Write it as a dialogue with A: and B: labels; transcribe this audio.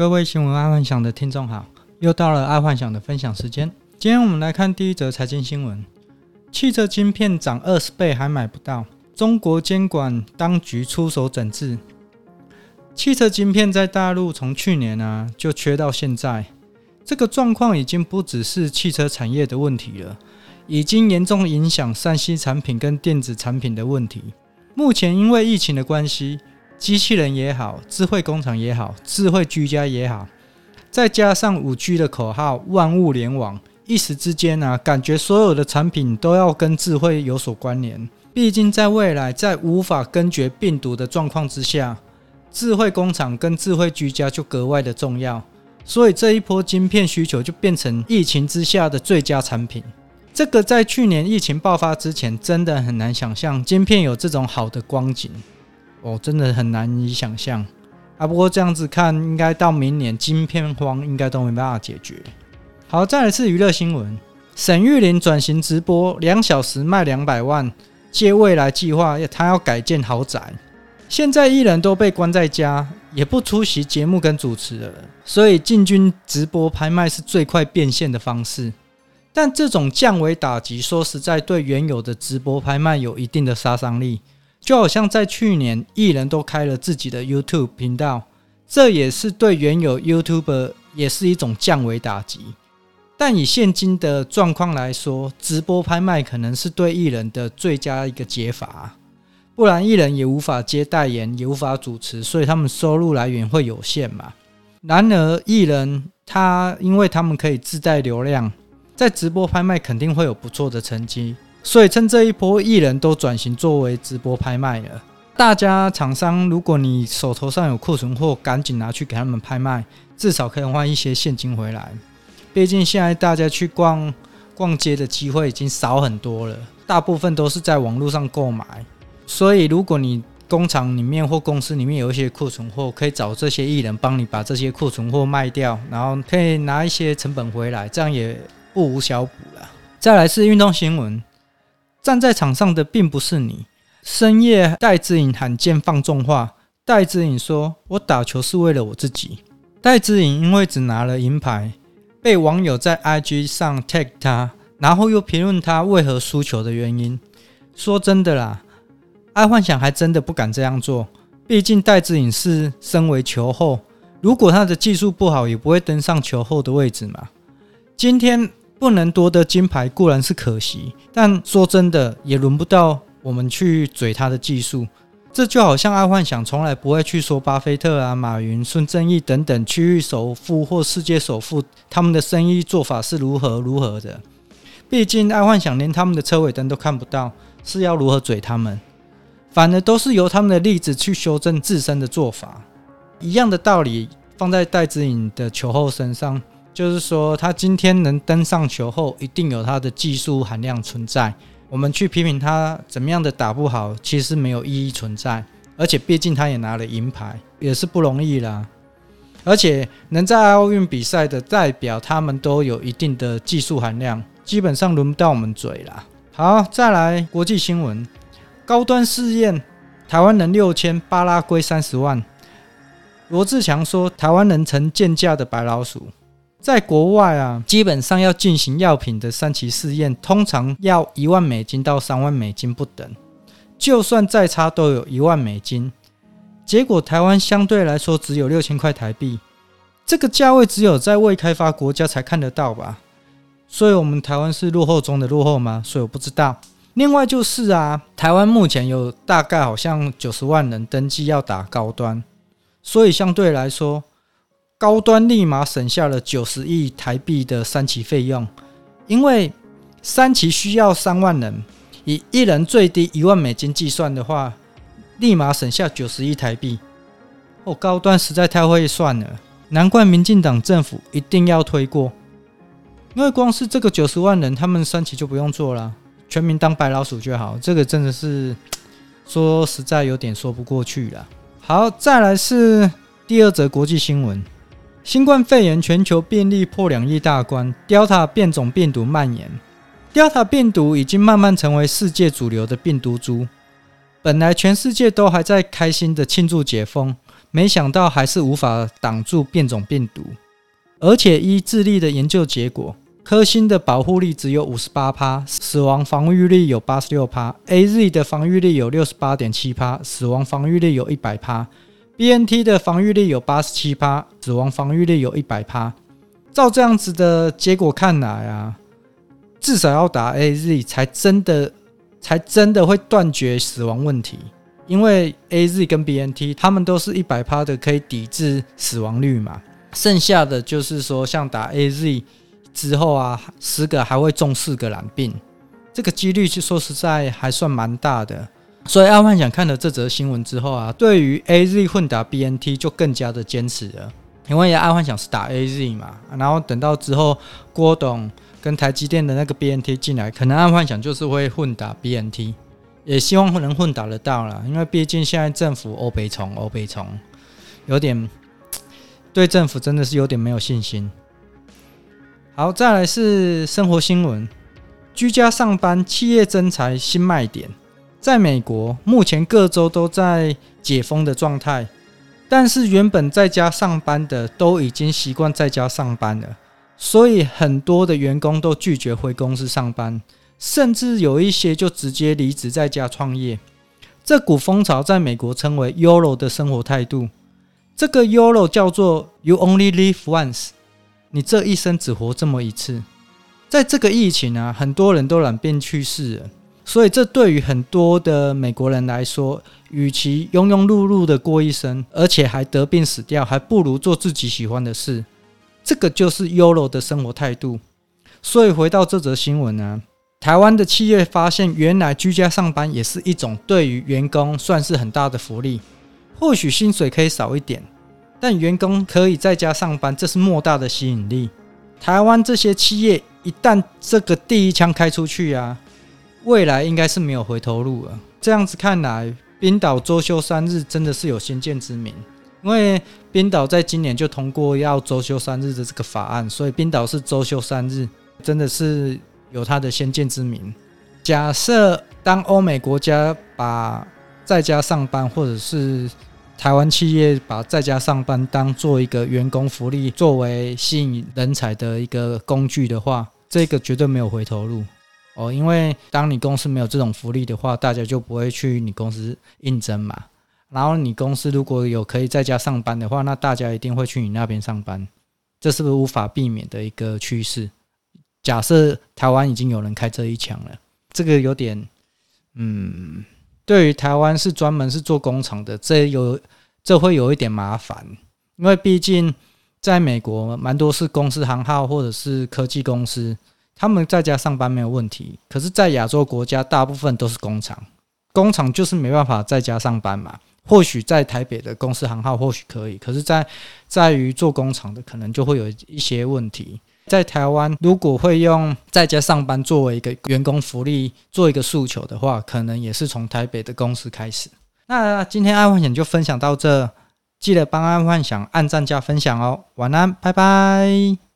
A: 各位新闻爱幻想的听众好，又到了爱幻想的分享时间。今天我们来看第一则财经新闻：汽车晶片涨二十倍还买不到，中国监管当局出手整治。汽车晶片在大陆从去年啊就缺到现在，这个状况已经不只是汽车产业的问题了，已经严重影响 3C 产品跟电子产品的问题。目前因为疫情的关系。机器人也好，智慧工厂也好，智慧居家也好，再加上五 G 的口号“万物联网”，一时之间呢、啊，感觉所有的产品都要跟智慧有所关联。毕竟，在未来在无法根绝病毒的状况之下，智慧工厂跟智慧居家就格外的重要。所以，这一波晶片需求就变成疫情之下的最佳产品。这个在去年疫情爆发之前，真的很难想象晶片有这种好的光景。哦，真的很难以想象啊！不过这样子看，应该到明年晶片荒应该都没办法解决。好，再来是娱乐新闻：沈玉琳转型直播，两小时卖两百万，借未来计划，他要改建豪宅。现在艺人都被关在家，也不出席节目跟主持了，所以进军直播拍卖是最快变现的方式。但这种降维打击，说实在，对原有的直播拍卖有一定的杀伤力。就好像在去年，艺人都开了自己的 YouTube 频道，这也是对原有 YouTuber 也是一种降维打击。但以现今的状况来说，直播拍卖可能是对艺人的最佳一个解法，不然艺人也无法接代言，也无法主持，所以他们收入来源会有限嘛。然而艺人他因为他们可以自带流量，在直播拍卖肯定会有不错的成绩。所以趁这一波艺人都转型作为直播拍卖了，大家厂商，如果你手头上有库存货，赶紧拿去给他们拍卖，至少可以换一些现金回来。毕竟现在大家去逛逛街的机会已经少很多了，大部分都是在网络上购买。所以如果你工厂里面或公司里面有一些库存货，可以找这些艺人帮你把这些库存货卖掉，然后可以拿一些成本回来，这样也不无小补了。再来是运动新闻。站在场上的并不是你。深夜，戴资颖罕见放重话。戴资颖说：“我打球是为了我自己。”戴资颖因为只拿了银牌，被网友在 IG 上 tag 他，然后又评论他为何输球的原因。说真的啦，爱幻想还真的不敢这样做。毕竟戴资颖是身为球后，如果他的技术不好，也不会登上球后的位置嘛。今天。不能夺得金牌固然是可惜，但说真的也轮不到我们去嘴他的技术。这就好像爱幻想从来不会去说巴菲特啊、马云、孙正义等等区域首富或世界首富他们的生意做法是如何如何的。毕竟爱幻想连他们的车尾灯都看不到，是要如何嘴他们？反而都是由他们的例子去修正自身的做法。一样的道理放在戴资颖的球后身上。就是说，他今天能登上球后，一定有他的技术含量存在。我们去批评他怎么样的打不好，其实没有意义存在。而且，毕竟他也拿了银牌，也是不容易啦。而且，能在奥运比赛的代表，他们都有一定的技术含量，基本上轮不到我们嘴啦。好，再来国际新闻：高端试验，台湾人六千，巴拉圭三十万。罗志强说，台湾人成贱价的白老鼠。在国外啊，基本上要进行药品的三期试验，通常要一万美金到三万美金不等。就算再差，都有一万美金。结果台湾相对来说只有六千块台币，这个价位只有在未开发国家才看得到吧？所以，我们台湾是落后中的落后吗？所以我不知道。另外就是啊，台湾目前有大概好像九十万人登记要打高端，所以相对来说。高端立马省下了九十亿台币的三期费用，因为三期需要三万人，以一人最低一万美金计算的话，立马省下九十亿台币。哦，高端实在太会算了，难怪民进党政府一定要推过，因为光是这个九十万人，他们三期就不用做了，全民当白老鼠就好。这个真的是说实在有点说不过去了。好，再来是第二则国际新闻。新冠肺炎全球病例破两亿大关，Delta 变种病毒蔓延。Delta 病毒已经慢慢成为世界主流的病毒株。本来全世界都还在开心的庆祝解封，没想到还是无法挡住变种病毒，而且依智利的研究结果，科兴的保护力只有五十八趴，死亡防御力有八十六趴；AZ 的防御力有六十八点七趴，死亡防御力有一百趴；BNT 的防御力有八十七趴，死亡防御力有一百趴。照这样子的结果看来啊，至少要打 AZ 才真的才真的会断绝死亡问题。因为 A Z 跟 B N T 他们都是一百趴的可以抵制死亡率嘛，剩下的就是说像打 A Z 之后啊，十个还会中四个染病，这个几率就说实在还算蛮大的。所以阿幻想看了这则新闻之后啊，对于 A Z 混打 B N T 就更加的坚持了，因为阿幻想是打 A Z 嘛，然后等到之后郭董跟台积电的那个 B N T 进来，可能阿幻想就是会混打 B N T。也希望能混打得到了，因为毕竟现在政府欧北虫欧北虫，有点对政府真的是有点没有信心。好，再来是生活新闻，居家上班企业增财新卖点。在美国，目前各州都在解封的状态，但是原本在家上班的都已经习惯在家上班了，所以很多的员工都拒绝回公司上班。甚至有一些就直接离职在家创业，这股风潮在美国称为 “YOLO” 的生活态度。这个 “YOLO” 叫做 “You only live once”，你这一生只活这么一次。在这个疫情啊，很多人都染病去世了，所以这对于很多的美国人来说，与其庸庸碌碌的过一生，而且还得病死掉，还不如做自己喜欢的事。这个就是 “YOLO” 的生活态度。所以回到这则新闻呢。台湾的企业发现，原来居家上班也是一种对于员工算是很大的福利。或许薪水可以少一点，但员工可以在家上班，这是莫大的吸引力。台湾这些企业一旦这个第一枪开出去啊，未来应该是没有回头路了。这样子看来，冰岛周休三日真的是有先见之明，因为冰岛在今年就通过要周休三日的这个法案，所以冰岛是周休三日，真的是。有他的先见之明。假设当欧美国家把在家上班，或者是台湾企业把在家上班当做一个员工福利，作为吸引人才的一个工具的话，这个绝对没有回头路哦。因为当你公司没有这种福利的话，大家就不会去你公司应征嘛。然后你公司如果有可以在家上班的话，那大家一定会去你那边上班。这是不是无法避免的一个趋势？假设台湾已经有人开这一枪了，这个有点，嗯，对于台湾是专门是做工厂的，这有这会有一点麻烦，因为毕竟在美国蛮多是公司行号或者是科技公司，他们在家上班没有问题，可是，在亚洲国家大部分都是工厂，工厂就是没办法在家上班嘛。或许在台北的公司行号或许可以，可是在在于做工厂的可能就会有一些问题。在台湾，如果会用在家上班作为一个员工福利做一个诉求的话，可能也是从台北的公司开始。那今天爱幻想就分享到这，记得帮爱幻想按赞加分享哦。晚安，拜拜。